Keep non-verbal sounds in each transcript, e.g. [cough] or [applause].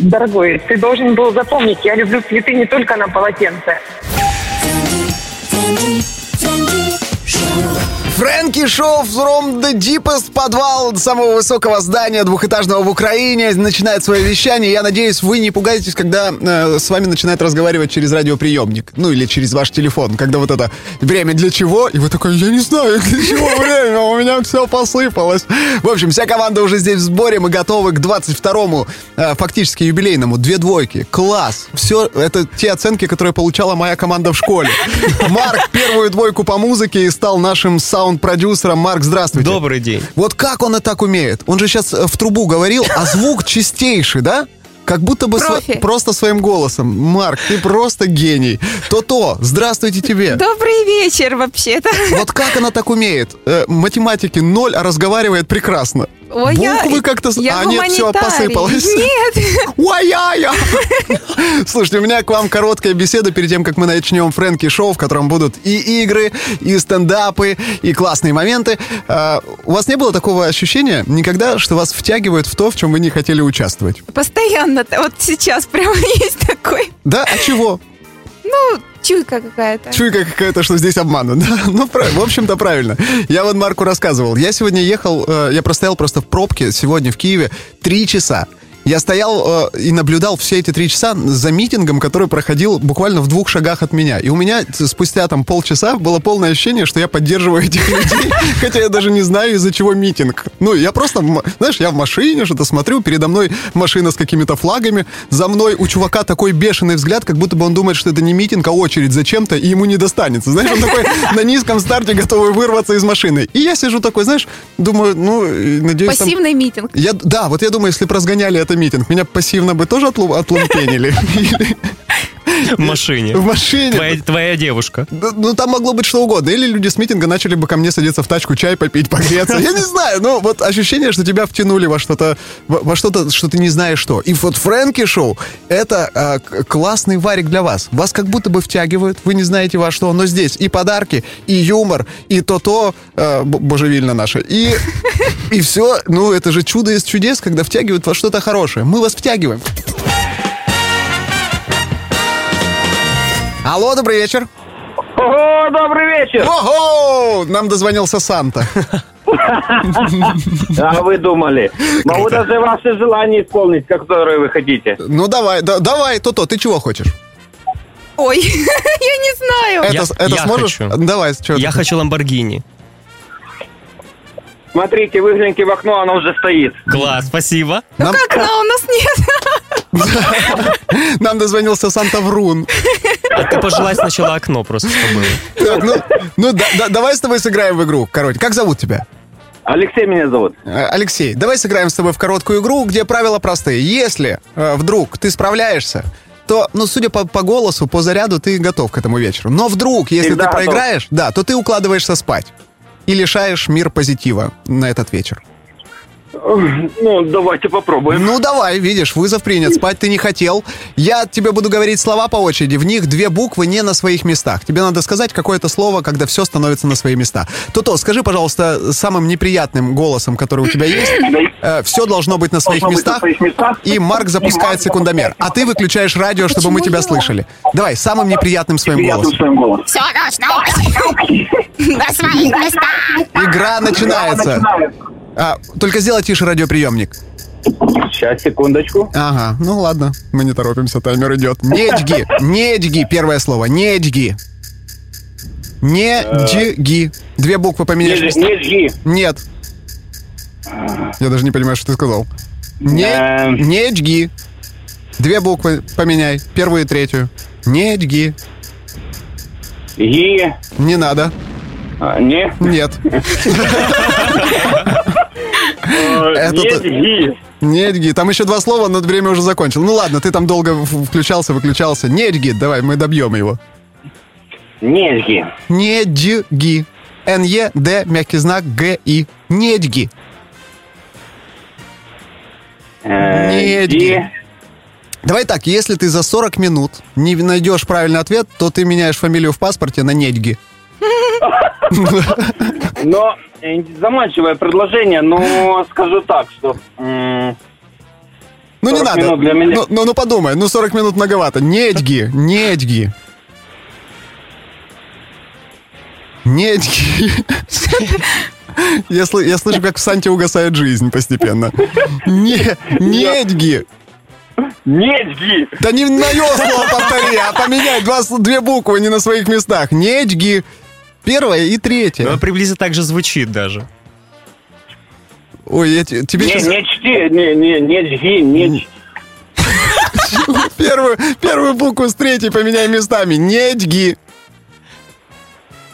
Дорогой, ты должен был запомнить, я люблю цветы не только на полотенце. Фрэнки Шоу from the deepest подвал самого высокого здания двухэтажного в Украине начинает свое вещание. Я надеюсь, вы не пугаетесь, когда э, с вами начинает разговаривать через радиоприемник. Ну, или через ваш телефон. Когда вот это время для чего? И вы такой, я не знаю, [laughs] для чего время, у меня все посыпалось. В общем, вся команда уже здесь в сборе. Мы готовы к 22-му, э, фактически юбилейному. Две двойки. Класс. Все, это те оценки, которые получала моя команда в школе. Марк первую двойку по музыке и стал нашим саунд-продюсером. Марк, здравствуйте. Добрый день. Вот как он и так умеет? Он же сейчас в трубу говорил, а звук чистейший, да? Как будто бы сво- просто своим голосом. Марк, ты просто гений. То-то, здравствуйте тебе. Добрый вечер, вообще-то. Вот как она так умеет? Э, математики ноль, а разговаривает прекрасно. Ой, Буквы я, как-то... я а нет, все, посыпалось. Нет. [laughs] Уай-я-я! [laughs] Слушайте, у меня к вам короткая беседа перед тем, как мы начнем Фрэнки Шоу, в котором будут и игры, и стендапы, и классные моменты. А, у вас не было такого ощущения никогда, что вас втягивают в то, в чем вы не хотели участвовать? Постоянно. Вот сейчас прямо [laughs] есть такой. Да? А чего? Ну, чуйка какая-то. Чуйка какая-то, что здесь обманут. [laughs] Ну, в общем-то, правильно. Я вот Марку рассказывал. Я сегодня ехал, э, я простоял просто в пробке сегодня в Киеве три часа. Я стоял э, и наблюдал все эти три часа за митингом, который проходил буквально в двух шагах от меня. И у меня спустя там полчаса было полное ощущение, что я поддерживаю [laughs] этих людей, хотя я даже не знаю, из-за чего митинг. Ну, я просто, знаешь, я в машине что-то смотрю, передо мной машина с какими-то флагами, за мной у чувака такой бешеный взгляд, как будто бы он думает, что это не митинг, а очередь зачем-то, и ему не достанется. Знаешь, он такой [laughs] на низком старте готовый вырваться из машины. И я сижу такой, знаешь, думаю, ну, надеюсь, там- Пассивный митинг. я, да, вот я думаю, если бы разгоняли это митинг, меня пассивно бы тоже отлу- отлумпенили. Или В машине. В машине. Твоя, твоя девушка. Да, Ну, там могло быть что угодно. Или люди с митинга начали бы ко мне садиться в тачку, чай попить, погреться. Я не знаю, но вот ощущение, что тебя втянули во что-то, во, что-то, что ты не знаешь что. И вот Фрэнки Шоу — это а, классный варик для вас. Вас как будто бы втягивают, вы не знаете во что, но здесь и подарки, и юмор, и то-то, б- божевильно наше, и, и все. Ну, это же чудо из чудес, когда втягивают во что-то хорошее. Мы вас втягиваем. Алло, добрый вечер. Ого, добрый вечер! Ого! Нам дозвонился Санта. [laughs] А вы думали? Могу даже ваши желания исполнить, которые вы хотите. Ну давай, да- давай, то-то, ты чего хочешь? Ой, [laughs] я не знаю. Это, Я- это я сможешь? хочу. Давай, что Я хочу Ламборгини. Смотрите, выгляните в окно, оно уже стоит. Класс, спасибо. нам, Как на у нас нет? нам дозвонился Санта Врун. А ты пожелай сначала окно просто, что было. Так, ну, ну да- да- давай с тобой сыграем в игру. Короче, как зовут тебя? Алексей меня зовут. Э, Алексей, давай сыграем с тобой в короткую игру, где правила простые. Если э, вдруг ты справляешься, то, ну, судя по, по голосу, по заряду, ты готов к этому вечеру. Но вдруг, если Всегда ты готов. проиграешь, да, то ты укладываешься спать. И лишаешь мир позитива на этот вечер. Ну, давайте попробуем. Ну, давай, видишь, вызов принят, спать ты не хотел. Я тебе буду говорить слова по очереди, в них две буквы не на своих местах. Тебе надо сказать какое-то слово, когда все становится на свои места. То-то, скажи, пожалуйста, самым неприятным голосом, который у тебя есть, все должно быть на своих местах, и Марк запускает секундомер, а ты выключаешь радио, чтобы мы тебя слышали. Давай, самым неприятным своим голосом. Все должно быть на своих местах. Игра начинается. А, только сделай тише радиоприемник. Сейчас, секундочку. Ага, ну ладно, мы не торопимся, таймер идет. Недьги, недьги, первое слово, недьги. Недьги. Две буквы поменяешь. Не, не жги. Нет. Я даже не понимаю, что ты сказал. Не, Эм. недьги. Две буквы поменяй, первую и третью. Недьги. Ги. Не надо. А, Не. Нет. [laughs] Это Не то- жги. Недьги. Там еще два слова, но время уже закончил. Ну ладно, ты там долго включался, выключался. Недьги, давай, мы добьем его. Не жги. Недьги. Н-Е, Д, мягкий знак, Г, И. Недьги. Э, Недьги. Ги. Давай так, если ты за 40 минут не найдешь правильный ответ, то ты меняешь фамилию в паспорте на Недьги. Но э, заманчивое предложение, но скажу так, что Ну, не 40 надо. Ну, ну, ну, подумай, ну 40 минут многовато. Недьги, недьги. Недьги. Я, сл- я слышу, как в Санте угасает жизнь постепенно. Не, недьги. Недьги! Да не мое слово повтори, а поменяй два, две буквы не на своих местах. Недьги. Первое и Ну, третье. приблизительно так же звучит даже. Ой, я те- тебе Не, сейчас не чти, не, не, недьги, не [laughs] первую, первую букву с третьей поменяй местами. Недьги.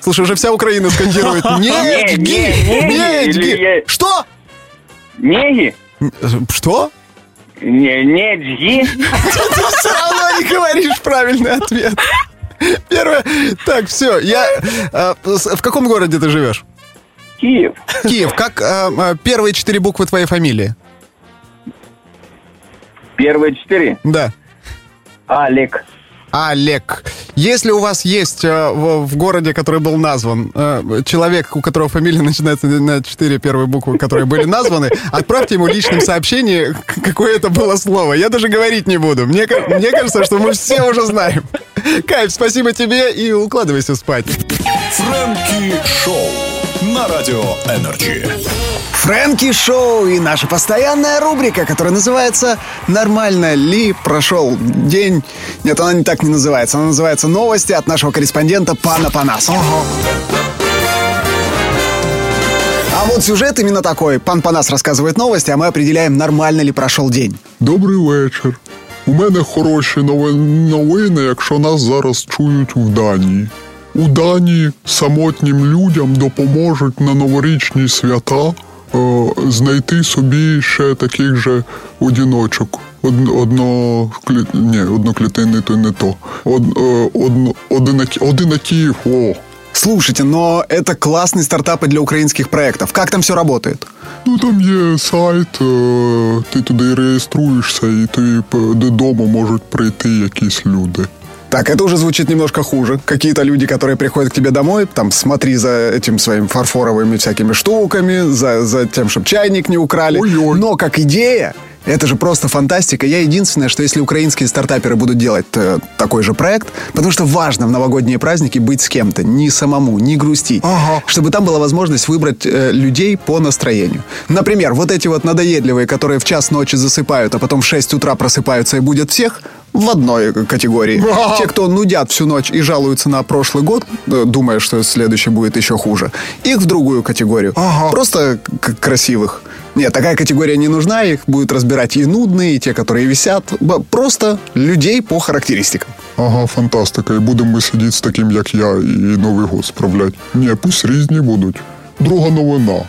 Слушай, уже вся Украина скандирует. Недьги! [laughs] не, не, Недьги! Что? Неги? Что? Не, недьги? [laughs] Ты все равно не говоришь правильный ответ. Первое. Так, все. Я. э, В каком городе ты живешь? Киев. Киев. Как э, э, первые четыре буквы твоей фамилии? Первые четыре. Да. Алик. Олег. Если у вас есть э, в, в городе, который был назван, э, человек, у которого фамилия начинается на четыре первые буквы, которые были названы, отправьте ему личным сообщение, к- какое это было слово. Я даже говорить не буду. Мне, мне кажется, что мы все уже знаем. Кайф, спасибо тебе и укладывайся спать. Franky Show на Радио Энерджи. Фрэнки Шоу и наша постоянная рубрика, которая называется «Нормально ли прошел день?» Нет, она не так не называется. Она называется «Новости от нашего корреспондента Пана Панаса». А вот сюжет именно такой. Пан Панас рассказывает новости, а мы определяем, нормально ли прошел день. Добрий вечір. У мене хороші нови- новини, якщо нас зараз чують в Данії. У Данії самотнім людям допоможуть на новорічні свята е, знайти собі ще таких же одіночок. Одно, ні, одноклітинний то не то. Од, е, одно, одинакі, одинаків, о. Слушайте, но это классный стартап и для украинских проектов. Как там все работает? Ну там є сайт, е, ти туди реєструєшся, і п- додому можуть прийти якісь люди. Так, это уже звучит немножко хуже. Какие-то люди, которые приходят к тебе домой, там, смотри за этим своим фарфоровыми всякими штуками, за, за тем, чтобы чайник не украли. Ой-ой. Но как идея, это же просто фантастика. Я единственное, что если украинские стартаперы будут делать э, такой же проект, потому что важно в новогодние праздники быть с кем-то, не самому, не грустить, Ага. чтобы там была возможность выбрать э, людей по настроению. Например, вот эти вот надоедливые, которые в час ночи засыпают, а потом в 6 утра просыпаются и будет всех, в одной э, категории. Ага. Те, кто нудят всю ночь и жалуются на прошлый год, э, думая, что следующий будет еще хуже, их в другую категорию. Ага. Просто к- красивых. Нет, такая категория не нужна, их будут разбирать и нудные, и те, которые висят. Б- Просто людей по характеристикам. Ага, фантастика. І будемо ми сидіти з таким, як я, і Новий год справлять. Ні, пусть різні будуть. Друга новина.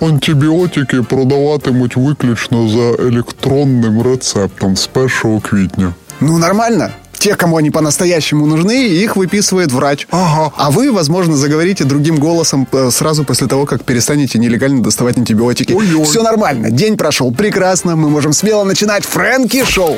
Антибіотики продаватимуть виключно за електронним рецептом з 1 квітня. Ну, нормально. Те, кому они по-настоящему нужны, их выписывает врач. Ага. А вы, возможно, заговорите другим голосом э, сразу после того, как перестанете нелегально доставать антибиотики. Ой-ой. Все нормально. День прошел прекрасно. Мы можем смело начинать Фрэнки Шоу.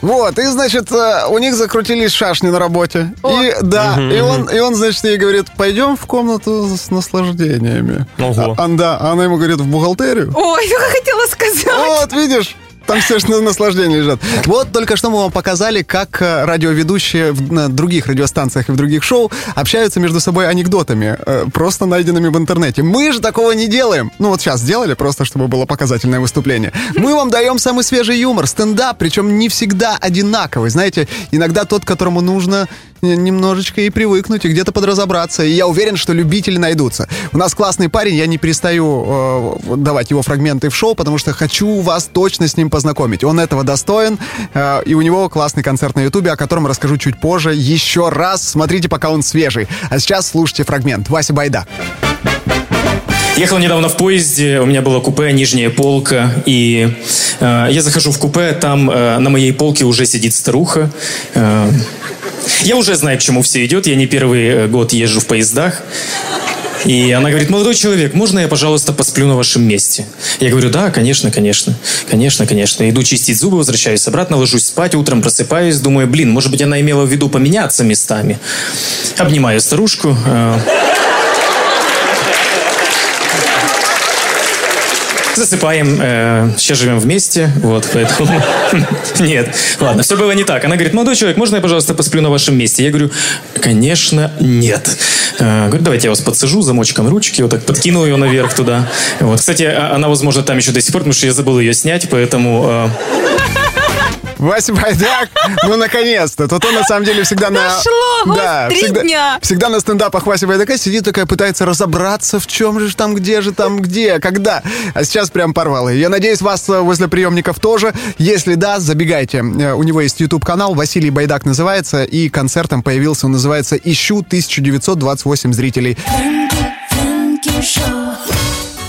Вот, и, значит, э, у них закрутились шашни на работе. И, да, и он, и он, значит, ей говорит, пойдем в комнату с наслаждениями. Ого. А, а, да, а она ему говорит, в бухгалтерию. Ой, [laughs] я хотела сказать. Вот, видишь? Там все же на наслаждение лежат. Вот только что мы вам показали, как э, радиоведущие на других радиостанциях и в других шоу общаются между собой анекдотами, э, просто найденными в интернете. Мы же такого не делаем. Ну вот сейчас сделали, просто чтобы было показательное выступление. Мы вам даем самый свежий юмор, стендап, причем не всегда одинаковый. Знаете, иногда тот, которому нужно немножечко и привыкнуть, и где-то подразобраться. И я уверен, что любители найдутся. У нас классный парень, я не перестаю э, давать его фрагменты в шоу, потому что хочу вас точно с ним познакомить. Он этого достоин, э, и у него классный концерт на Ютубе, о котором расскажу чуть позже. Еще раз смотрите, пока он свежий. А сейчас слушайте фрагмент. Вася Байда. Ехал недавно в поезде, у меня была купе, нижняя полка, и э, я захожу в купе, там э, на моей полке уже сидит старуха. Э, я уже знаю, к чему все идет, я не первый э, год езжу в поездах. И она говорит, молодой человек, можно я, пожалуйста, посплю на вашем месте? Я говорю, да, конечно, конечно, конечно, конечно. Иду чистить зубы, возвращаюсь обратно, ложусь спать, утром просыпаюсь, думаю, блин, может быть, она имела в виду поменяться местами. Обнимаю старушку. э, Засыпаем. э, сейчас живем вместе. Вот, поэтому... [laughs] Нет. Ладно, все было не так. Она говорит, молодой человек, можно я, пожалуйста, посплю на вашем месте? Я говорю, конечно, нет. Э, Говорю, давайте я вас подсажу замочком ручки, вот так подкину ее наверх туда. Вот. Кстати, а- она, возможно, там еще до сих пор, потому что я забыл ее снять, поэтому... э, Вася Байдак, ну наконец-то. Тут он на самом деле всегда на... Дошло, год, три всегда, дня. всегда на стендапах Вася Байдака сидит такая, пытается разобраться, в чем же там, где же там, где, когда. А сейчас прям порвал. ее. Я надеюсь, вас э, возле приемников тоже. Если да, забегайте. Э, У него есть YouTube-канал, Василий Байдак называется, и концертом появился, он называется «Ищу 1928 зрителей».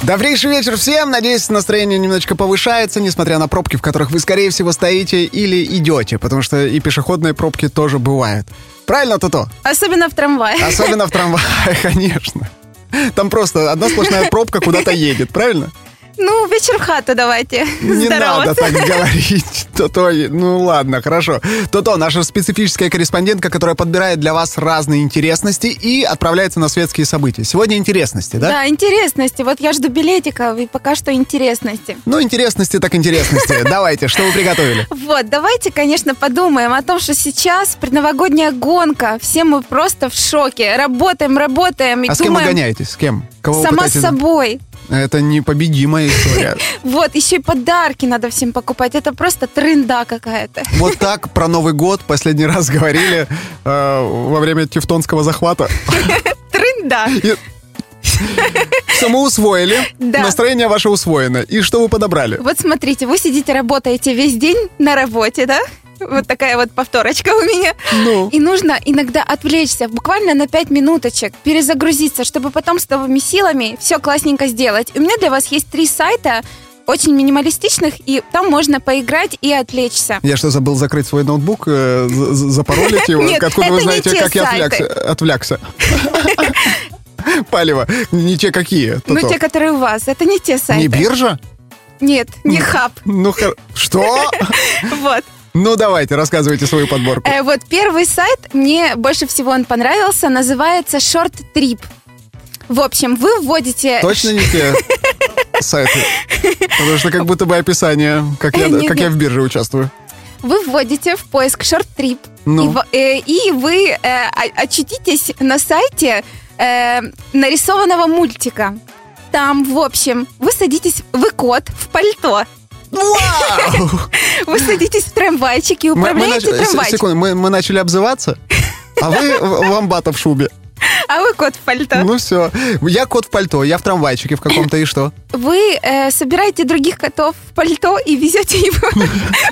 Добрейший вечер всем. Надеюсь, настроение немножечко повышается, несмотря на пробки, в которых вы, скорее всего, стоите или идете, потому что и пешеходные пробки тоже бывают. Правильно, Туто? Особенно в трамвае. Особенно в трамвае, [laughs] конечно. Там просто одна сплошная пробка куда-то едет, правильно? Ну, вечер в хату давайте. Не надо так говорить. То-то, ну ладно, хорошо. То-то, наша специфическая корреспондентка, которая подбирает для вас разные интересности и отправляется на светские события. Сегодня интересности, да? Да, интересности. Вот я жду билетиков, и пока что интересности. Ну, интересности так интересности. [laughs] Давайте, что вы приготовили? Вот, давайте, конечно, подумаем о том, что сейчас предновогодняя гонка. Все мы просто в шоке. Работаем, работаем А с кем вы гоняетесь? С кем? Кого Сама с собой. Это непобедимая история. [laughs] Вот, еще и подарки надо всем покупать. Это просто тренда какая-то. Вот так про Новый год последний раз говорили э, во время Тевтонского захвата. [laughs] Тренда. Все мы усвоили. Да. Настроение ваше усвоено. И что вы подобрали? Вот смотрите, вы сидите, работаете весь день на работе, да? Вот такая вот повторочка у меня. Ну. И нужно иногда отвлечься, буквально на 5 минуточек, перезагрузиться, чтобы потом с новыми силами все классненько сделать. У меня для вас есть три сайта, очень минималистичных, и там можно поиграть и отвлечься. Я что, забыл закрыть свой ноутбук, э, за- за- запаролить его? [laughs] Нет, Откуда вы знаете, те как я отвлекся? [laughs] Палево. Не те какие. Ну, те, которые у вас, это не те сайты. Не биржа? Нет, не хаб. Ну, что? [laughs] Вот. Ну, давайте, рассказывайте свою подборку. Э, вот первый сайт, мне больше всего он понравился, называется Short Trip. В общем, вы вводите... Точно не те сайты? Потому что как будто бы описание, как я, Нет, как я нет. в бирже участвую. Вы вводите в поиск Short Trip, Ну. и, э, и вы э, очутитесь на сайте э, нарисованного мультика. Там, в общем, вы садитесь, вы кот в пальто. Вау! Вы садитесь в трамвайчик и управляете трамвайчиком. Секунду, мы, начали обзываться, а вы вамбата в шубе. А вы кот в пальто. Ну все. Я кот в пальто, я в трамвайчике в каком-то и что? Вы э, собираете других котов в пальто и везете [laughs] его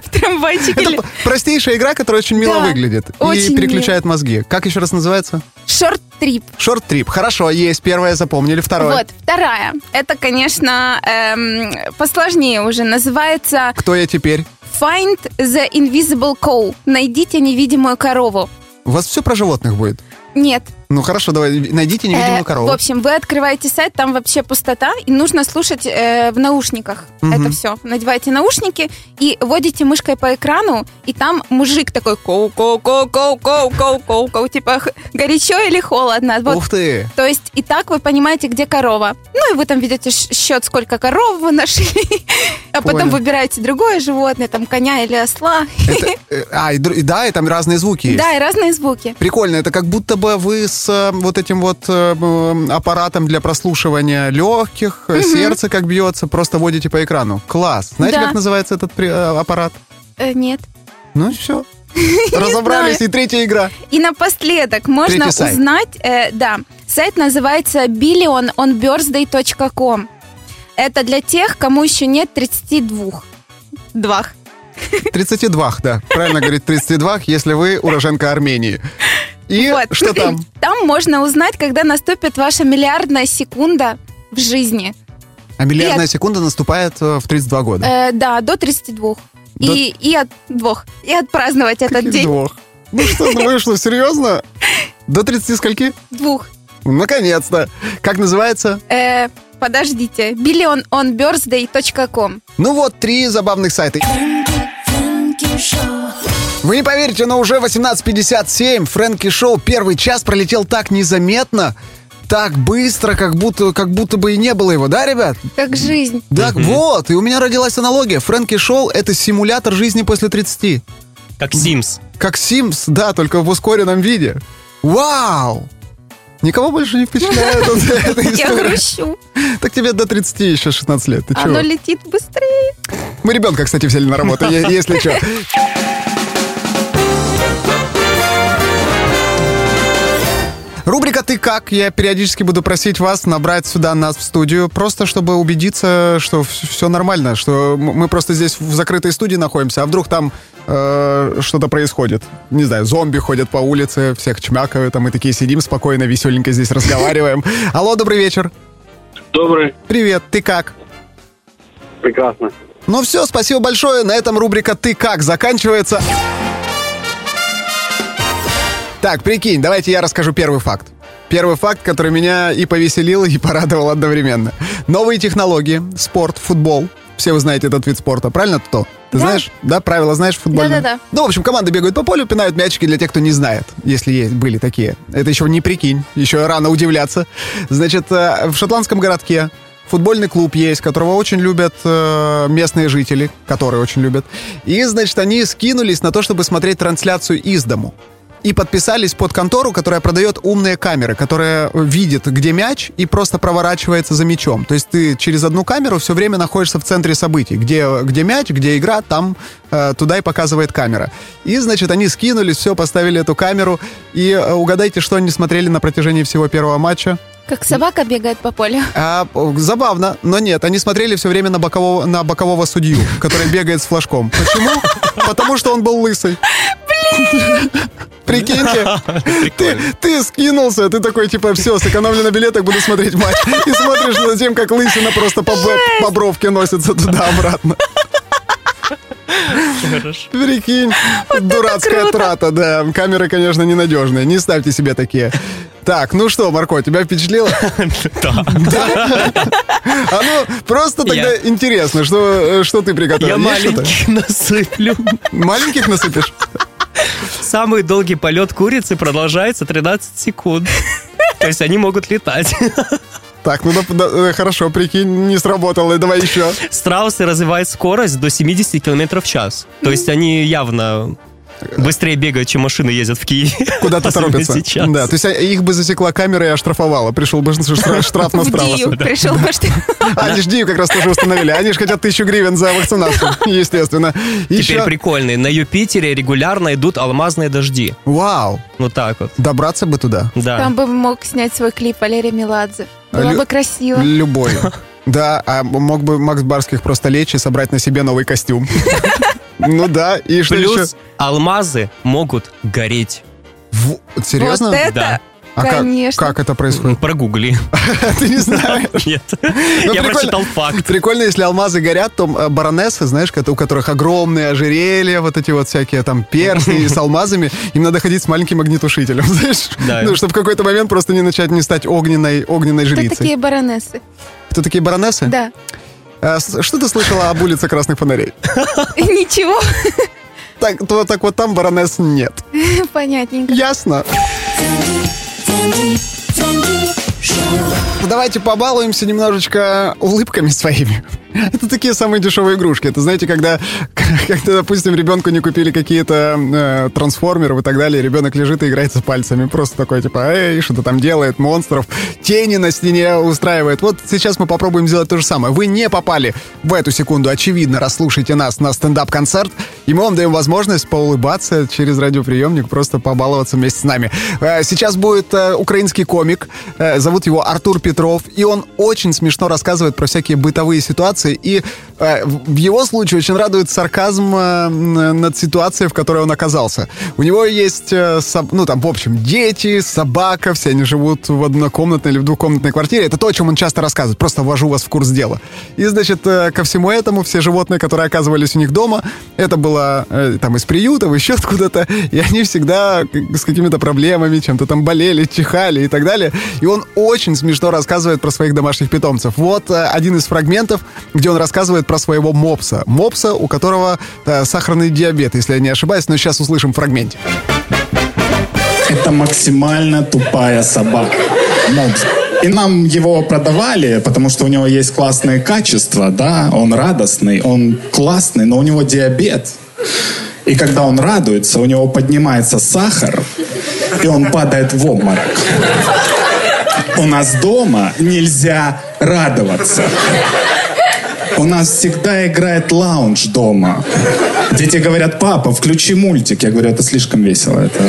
в трамвайчик. Это простейшая игра, которая очень мило выглядит. И переключает мозги. Как еще раз называется? Шорт-трип. Шорт-трип. Хорошо, есть. Первое запомнили. Второе. Вот, вторая. Это, конечно, эм, посложнее уже. Называется Кто я теперь? Find the Invisible Cow. Найдите невидимую корову. У вас все про животных будет? Нет. Ну хорошо, давай, найдите э, невидимую корову. В общем, вы открываете сайт, там вообще пустота, и нужно слушать э, в наушниках угу. это все. Надеваете наушники и водите мышкой по экрану, и там мужик такой коу-коу-коу-коу-коу-коу-коу, типа горячо или холодно. Вот. Ух ты! То есть и так вы понимаете, где корова. Ну и вы там ведете счет, сколько коров вы нашли, [laughs] а потом выбираете другое животное, там коня или осла. Это, э, а, и, да, и там разные звуки есть. Да, и разные звуки. Прикольно, это как будто бы вы э, вот этим вот э, аппаратом для прослушивания легких, э, сердце как бьется, просто водите по экрану. Класс. Знаете, Да. как называется этот аппарат? Э, нет. Ну все. [laughs] Разобрались, и третья игра. И напоследок можно Третий узнать, э, да, сайт называется billiononbirthday.com. Это для тех, кому еще нет 32. Двах. 32, да. Правильно говорит 32, если вы уроженка Армении. [laughs] И Вот. что там? Там можно узнать, когда наступит ваша миллиардная секунда в жизни. А миллиардная И секунда наступает э, в 32 года. Э, да, до 32. До- И, и от двух. И отпраздновать этот Каких день. двух? Ну что, ну вы что, серьезно? До 30 скольки? Двух. Наконец-то. Как называется? Э, подождите. billiononbirthday.com Ну вот, три забавных сайта. Вы не поверите, но уже 18.57. Фрэнки Шоу. Первый час пролетел так незаметно. так быстро, как будто, как будто бы и не было его, да, ребят? Как жизнь. Да, вот, и у меня родилась аналогия. Фрэнки Шоу — это симулятор жизни после 30. Как Sims. Как Sims, да, только в ускоренном виде. Вау! Никого больше не впечатляет [laughs] эта- Я грущу. Так тебе до 30 еще 16 лет. Ты чего? Оно летит быстрее. Мы ребенка, кстати, взяли на работу, [laughs] если что. Рубрика «Ты как?». Я периодически буду просить вас набрать сюда нас в студию, просто чтобы убедиться, что все нормально, что мы просто здесь в закрытой студии находимся, а вдруг там э, что-то происходит. Не знаю, зомби ходят по улице, всех чмякают, а мы такие сидим спокойно, веселенько здесь разговариваем. [laughs] Алло, добрый вечер. Добрый. Привет, ты как? Прекрасно. Ну все, спасибо большое. На этом рубрика «Ты как?» заканчивается. Так, прикинь, давайте я расскажу первый факт. Первый факт, который меня и повеселил, и порадовал одновременно. Новые технологии, спорт, футбол. Все вы знаете этот вид спорта, правильно, Туто? Ты Да. знаешь, да, правила знаешь футбольные? Да-да-да. Ну, в общем, команды бегают по полю, пинают мячики для тех, кто не знает, если есть, были такие. Это еще не прикинь, еще рано удивляться. Значит, э, в шотландском городке футбольный клуб есть, которого очень любят э, местные жители, которые очень любят. И, значит, они скинулись на то, чтобы смотреть трансляцию из дому. И подписались под контору, которая продает умные камеры, которая видит, где мяч, и просто проворачивается за мячом. То есть ты через одну камеру все время находишься в центре событий. Где, где мяч, где игра, там э, туда и показывает камера. И, значит, они скинулись, все, поставили эту камеру. И э, угадайте, что они смотрели на протяжении всего первого матча. Как собака бегает по полю. А, забавно, но нет, они смотрели все время на бокового, на бокового судью, который бегает с флажком. Почему? Потому что он был лысый. Прикиньте, ты, ты скинулся, ты такой, типа, все, сэкономлю на билетах, буду смотреть матч. И смотришь за тем, как лысина просто по, по бровке носится туда-обратно. Хорошо. Прикинь, дурацкая трата, да. Камеры, конечно, ненадежные. Не ставьте себе такие. Так, ну что, Марко, тебя впечатлило? Да. А ну, просто тогда Я- интересно, что, э, что ты приготовил? Я маленький [laughs] насыплю. Маленьких насыпешь? Самый долгий полет курицы продолжается 13 секунд. То есть они могут летать. Так, ну да, э, хорошо, прикинь, не сработало, давай еще. Страусы развивают скорость до 70 км в час. То есть они явно быстрее бегают, чем машины ездят в Киеве. Куда-то торопятся. сейчас. Да, то есть а, их бы засекла камера и оштрафовала. Пришел бы штраф, штраф на страуса. пришел бы А, Они ж Дию как раз тоже установили. Они же хотят тысячу гривен за вакцинацию, [laughs] естественно. Теперь прикольный. На Юпитере регулярно идут алмазные дожди. Вау, Вот так вот. добраться бы туда. Да. Там бы мог снять свой клип Валерий Меладзе. Было бы красиво. Любой. Да, а мог бы Макс Барских просто лечь и собрать на себе новый костюм. [laughs] Ну да, и что еще? Плюс алмазы могут гореть. В- Серьезно? Вот это, Да. А как- конечно. Как это происходит? Прогугли. [laughs] Ты не знаешь. [laughs] Нет. Ну, Я прочитал факт. Прикольно, если алмазы горят, то э, баронессы, знаешь, у которых огромные ожерелья, вот эти вот всякие там перстни [laughs] с алмазами, им надо ходить с маленьким огнетушителем, знаешь? Да. Ну, чтобы в какой-то момент просто не начать не стать огненной, огненной Кто жрицей. такие баронессы? Кто такие баронессы? Да. С- что ты слышала об улице Красных Фонарей? [laughs] Ничего. Так, то, так вот там баронесс нет. [laughs] Понятненько. Ясно. Давайте побалуемся немножечко улыбками своими. Это такие самые дешевые игрушки. Это знаете, когда, [laughs] когда допустим, ребенку не купили какие-то э, трансформеры и так далее, ребенок лежит и играется пальцами. Просто такой, типа, эй, что-то там делает, монстров, тени на стене устраивает. Вот сейчас мы попробуем сделать то же самое. Вы не попали в эту секунду, очевидно, расслушайте нас на стендап-концерт, и мы вам даем возможность поулыбаться через радиоприемник, просто побаловаться вместе с нами. Э, Сейчас будет э, украинский комик, э, зовут его Артур Петров, и он очень смешно рассказывает про всякие бытовые ситуации, и э, в его случае очень радует сарказм э, над ситуацией, в которой он оказался. У него есть, э, соб- ну там, в общем, дети, собака, все они живут в однокомнатной или в двухкомнатной квартире. Это то, о чем он часто рассказывает, просто ввожу вас в курс дела. И, значит, э, ко всему этому все животные, которые оказывались у них дома, это было э, там из приютов, еще откуда-то, и они всегда с какими-то проблемами, чем-то там болели, чихали и так далее. И он очень смешно рассказывает про своих домашних питомцев. Вот э, один из фрагментов, где он рассказывает про своего мопса. Мопса, у которого э, сахарный диабет, если я не ошибаюсь, но сейчас услышим фрагмент. Это максимально тупая собака. Мопс. И нам его продавали, потому что у него есть классные качества, да, он радостный, он классный, но у него диабет. И когда он радуется, у него поднимается сахар, и он падает в обморок. У нас дома нельзя радоваться. У нас всегда играет лаунж дома. Дети говорят, папа, включи мультик. Я говорю, это слишком весело. Это...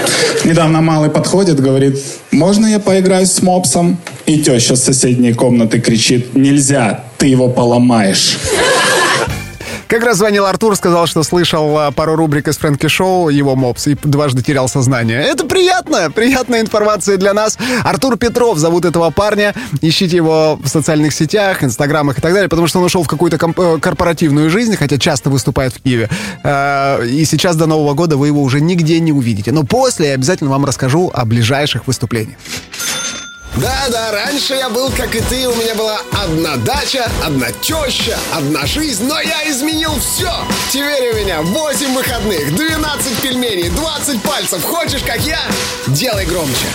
[laughs] Недавно малый подходит, говорит, можно я поиграю с мопсом? И теща с соседней комнаты кричит, нельзя, ты его поломаешь. Как раз звонил Артур, сказал, что слышал а, пару рубрик из Фрэнки Шоу, его мопс, и дважды терял сознание. Это приятно, приятная информация для нас. Артур Петров зовут этого парня. Ищите его в социальных сетях, инстаграмах и так далее, потому что он ушел в какую-то э, корпоративную жизнь, хотя часто выступает в Киеве. Э, И сейчас до Нового года вы его уже нигде не увидите. Но после я обязательно вам расскажу о ближайших выступлениях. Да-да, раньше я был как и ты, у меня была одна дача, одна теща, одна жизнь, но я изменил все. Теперь у меня 8 выходных, 12 пельменей, 20 пальцев. Хочешь, как я? Делай громче.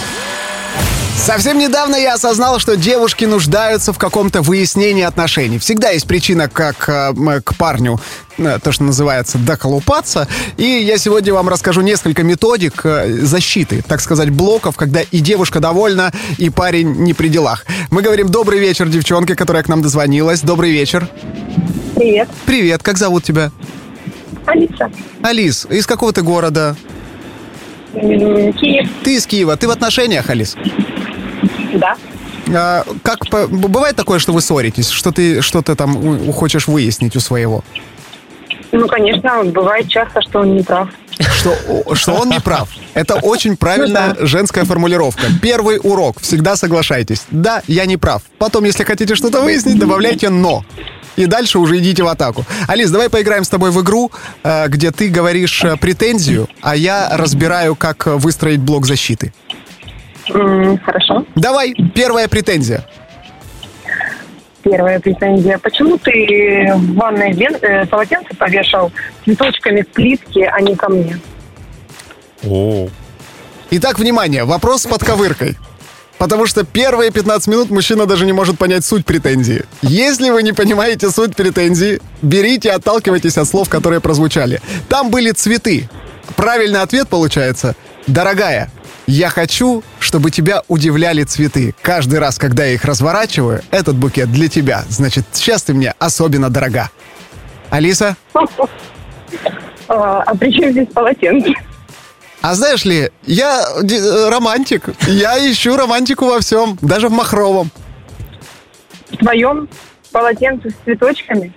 Совсем недавно я осознал, что девушки нуждаются в каком-то выяснении отношений. Всегда есть причина, как э, к парню, то, что называется, доколупаться. И я сегодня вам расскажу несколько методик э, защиты, так сказать, блоков, когда и девушка довольна, и парень не при делах. Мы говорим «Добрый вечер, девчонка, которая к нам дозвонилась». Добрый вечер. Привет. Привет, как зовут тебя? Алиса. Алис, из какого ты города? Киев. Ты из Киева. Ты в отношениях, Алис? Да. А, как по- бывает такое, что вы ссоритесь, что ты что-то там хочешь выяснить у своего? Ну, конечно, бывает часто, что он не прав. Что, что он не прав. Это очень правильная женская формулировка. Первый урок. Всегда соглашайтесь. Да, я не прав. Потом, если хотите что-то выяснить, добавляйте «но». И дальше уже идите в атаку. Алис, давай поиграем с тобой в игру, э, где ты говоришь э, претензию, а я разбираю, как выстроить блок защиты. Хорошо. Давай, первая претензия. Первая претензия. Почему ты в ванной лен- э, полотенце повешал цветочками к плитке, а не ко мне? Итак, внимание, вопрос с подковыркой. Потому что первые 15 минут мужчина даже не может понять суть претензии. Если вы не понимаете суть претензии, берите отталкивайтесь от слов, которые прозвучали. Там были цветы. Правильный ответ получается «Дорогая, я хочу, чтобы тебя удивляли цветы. Каждый раз, когда я их разворачиваю, этот букет для тебя. Значит, сейчас ты мне особенно дорога». Алиса? А, а при чем здесь полотенце? А знаешь ли, я э, романтик. Я ищу романтику во всем, даже в махровом. В твоем полотенце с цветочками?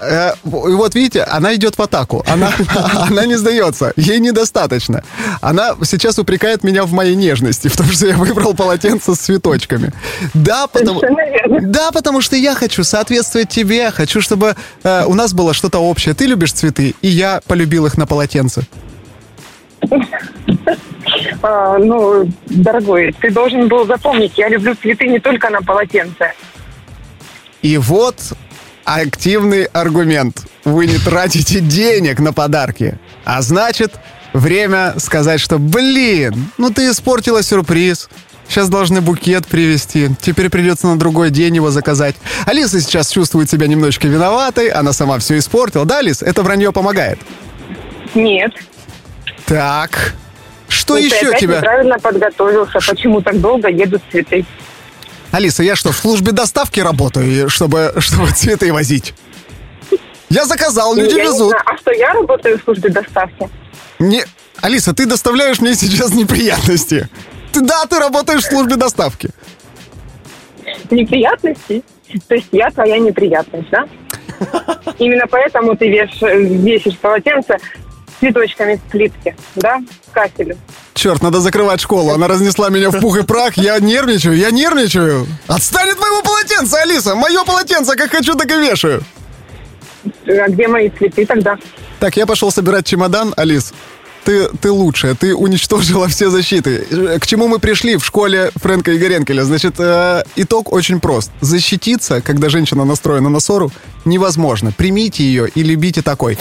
Э, вот видите, она идет в атаку. Она, [laughs] она не сдается. Ей недостаточно. Она сейчас упрекает меня в моей нежности, в том, что я выбрал полотенце с цветочками. Да, потому, да, потому что я хочу соответствовать тебе. Хочу, чтобы э, у нас было что-то общее. Ты любишь цветы, и я полюбил их на полотенце. [laughs] А, ну, дорогой, ты должен был запомнить, я люблю цветы не только на полотенце. И вот активный аргумент. Вы не тратите денег на подарки. А значит, время сказать, что «Блин, ну ты испортила сюрприз». Сейчас должны букет привезти. Теперь придется на другой день его заказать. Алиса сейчас чувствует себя немножечко виноватой. Она сама все испортила. Да, Алис? Это вранье помогает. Нет. Так. Что Ну, ты еще опять тебя... неправильно подготовился. Почему так долго едут цветы? Алиса, я что, в службе доставки работаю, чтобы, чтобы цветы возить? Я заказал, люди я не везут. знаю, А что, я работаю в службе доставки? Не... Алиса, ты доставляешь мне сейчас неприятности. Ты, да, ты работаешь в службе доставки. Неприятности? То есть я твоя неприятность, да? [laughs] Именно поэтому ты веш- весишь полотенце цветочками с плитки, да? К кафелю. Черт, надо закрывать школу. Она разнесла меня в пух и прах. Я нервничаю, я нервничаю. Отстань от моего полотенца, Алиса! Мое полотенце, как хочу, так и вешаю. А где мои цветы тогда? Так, я пошел собирать чемодан, Алис. Ты, ты лучшая, ты уничтожила все защиты. К чему мы пришли в школе Фрэнка Игоренкеля? Значит, э, итог очень прост. Защититься, когда женщина настроена на ссору, невозможно. Примите ее и любите такой.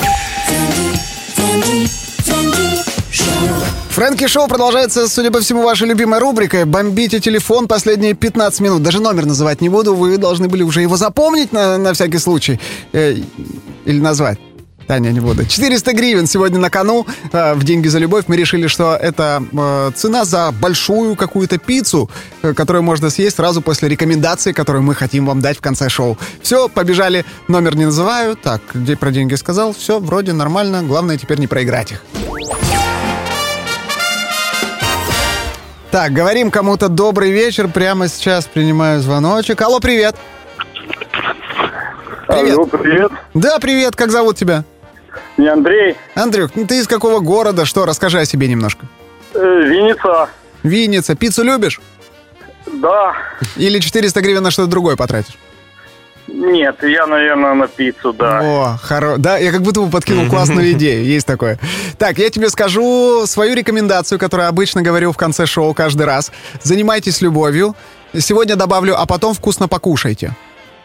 Фрэнки Шоу продолжается, судя по всему, вашей любимой рубрикой «Бомбите телефон последние 15 минут». Даже номер называть не буду, вы должны были уже его запомнить на, на всякий случай. Э, или назвать. Да, не, не буду. 400 гривен сегодня на кону э, в «Деньги за любовь». Мы решили, что это э, цена за большую какую-то пиццу, э, которую можно съесть сразу после рекомендации, которую мы хотим вам дать в конце шоу. Все, побежали. Номер не называю. Так, где про деньги сказал. Все, вроде нормально. Главное теперь не проиграть их. Так, говорим кому-то добрый вечер. Прямо сейчас принимаю звоночек. Алло, привет. Привет. Алло, привет. Да, привет. Как зовут тебя? Не Андрей. Андрюх, ну ты из какого города? Что? Расскажи о себе немножко. Э, Винница. Винница. Пиццу любишь? Да. Или 400 гривен на что-то другое потратишь? Нет, я, наверное, на пиццу, да. О, хоро... Да, я как будто бы подкинул классную идею. Есть такое. Так, я тебе скажу свою рекомендацию, которую обычно говорю в конце шоу каждый раз. Занимайтесь любовью. Сегодня добавлю, а потом вкусно покушайте.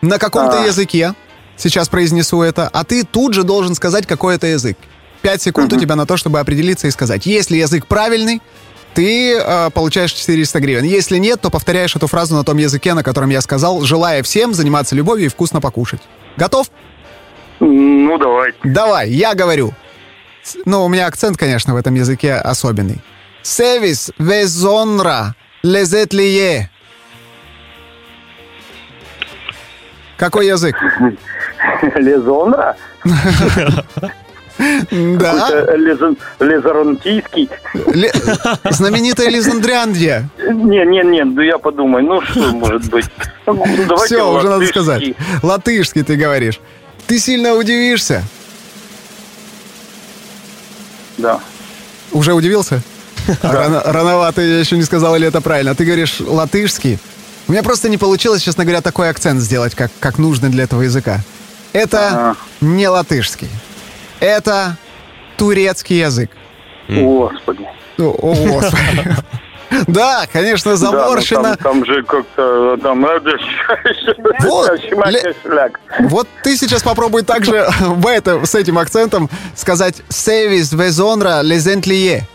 На каком-то А. языке. Сейчас произнесу это. А ты тут же должен сказать, какой это язык. Пять секунд у тебя на то, чтобы определиться и сказать. Если язык правильный, ты э, получаешь 400 гривен. Если нет, то повторяешь эту фразу на том языке, на котором я сказал, желая всем заниматься любовью и вкусно покушать. Готов? Ну, давай. Давай, я говорю. Ну, у меня акцент, конечно, в этом языке особенный. Севис везонра лезет Какой язык? Лезонра? Да. Лезоронтийский? Ле- Знаменитая Лизандряндия. Не, не, не, да я подумаю, ну что может быть. Ну, Все, уже надо сказать. Латышский ты говоришь. Ты сильно удивишься. Да. Уже удивился? А рано- рановато, я еще не сказал, или это правильно. Ты говоришь латышский. У меня просто не получилось, честно говоря, такой акцент сделать, как, как нужно для этого языка. Это не латышский. Это турецкий язык. Господи. О, о, Господи. [laughs] Да, конечно, Да, ну заморщено. там, там же как-то там Вот, шляк. Вот ты сейчас попробуй также в это, с этим акцентом сказать «Севис везонра лезентлие».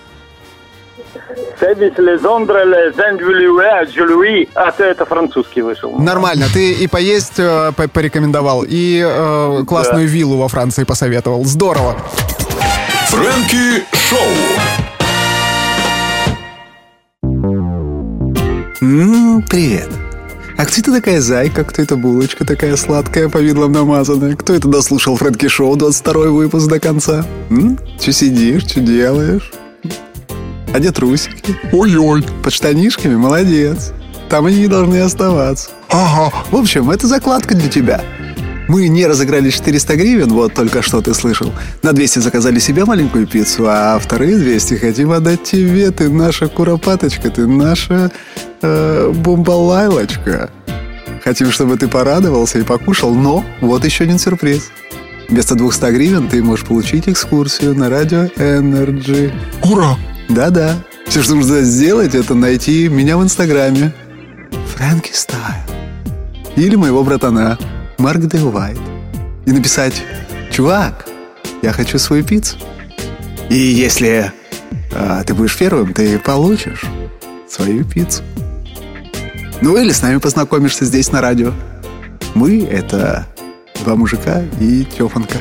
Себис Лезондра Лезендвилюэ Джулюи. А ты это французский вышел. Нормально, ты и поесть э, по- порекомендовал, и э, классную виллу во Франции посоветовал. Здорово. Фрэнки Шоу. М, привет. А кто это такая зайка? Кто это булочка такая сладкая, повидлом намазанная? Кто это дослушал Фрэнки Шоу 22 выпуск до конца? М? Че сидишь, что делаешь? А где трусики? Ой-ой. Под штанишками? Молодец. Там они и должны оставаться. Ага. В общем, это закладка для тебя. Мы не разыграли 400 гривен, вот только что ты слышал. На 200 заказали себе маленькую пиццу, а вторые 200 хотим отдать тебе. Ты наша куропаточка, ты наша э, бомбалайлочка. Хотим, чтобы ты порадовался и покушал, но вот еще один сюрприз. Вместо 200 гривен ты можешь получить экскурсию на радио Energy. Ура! Да-да. Все, что нужно сделать, это найти меня в Инстаграме. Фрэнки Стайл. Или моего братана Марк Де Уайт. И написать «Чувак, я хочу свою пиццу». И если а, ты будешь первым, ты получишь свою пиццу. Ну или с нами познакомишься здесь на радио. Мы — это два мужика и тёфанка.